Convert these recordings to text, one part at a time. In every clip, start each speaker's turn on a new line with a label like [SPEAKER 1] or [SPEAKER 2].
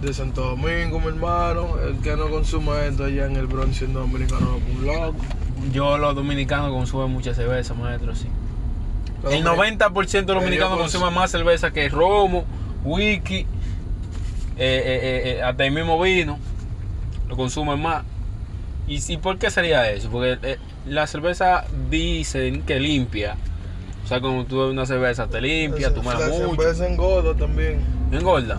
[SPEAKER 1] De Santo Domingo, mi hermano. El que no consuma esto allá en el Bronx siendo dominicano un loco.
[SPEAKER 2] Yo, los dominicanos, consumen mucha cerveza, maestro, sí.
[SPEAKER 1] Los
[SPEAKER 2] El
[SPEAKER 1] dominic-
[SPEAKER 2] 90% de los dominicanos
[SPEAKER 1] Ellos cons-
[SPEAKER 2] consumen más cerveza que romo, whisky, eh, eh, eh, hasta el mismo vino. Lo consumen más. ¿Y, y por qué sería eso? Porque eh, la cerveza dicen que limpia. O sea, cuando tú bebes una cerveza te limpia, tú
[SPEAKER 1] La
[SPEAKER 2] mucho.
[SPEAKER 1] cerveza engorda también.
[SPEAKER 2] Engorda.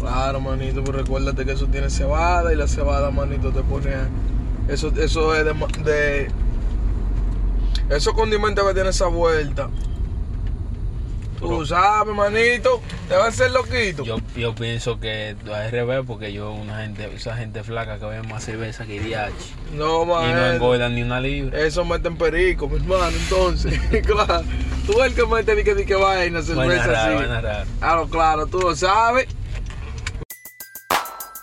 [SPEAKER 1] Claro, manito, pero recuérdate que eso tiene cebada y la cebada, manito, te pone. Eso, eso es de, de. Esos condimentos que tiene esa vuelta. Tú sabes, manito, te va a hacer loquito.
[SPEAKER 2] Yo, yo pienso que al revés, porque yo, una gente, esa gente flaca que bebe más cerveza que DH.
[SPEAKER 1] no,
[SPEAKER 2] Y no
[SPEAKER 1] man.
[SPEAKER 2] engordan ni una libra.
[SPEAKER 1] Eso meten perico, mi hermano, entonces. claro. Tú el que mete ni que, ni que vaina, cerveza
[SPEAKER 2] rara,
[SPEAKER 1] así.
[SPEAKER 2] vaina rara.
[SPEAKER 1] Claro, claro, tú lo sabes.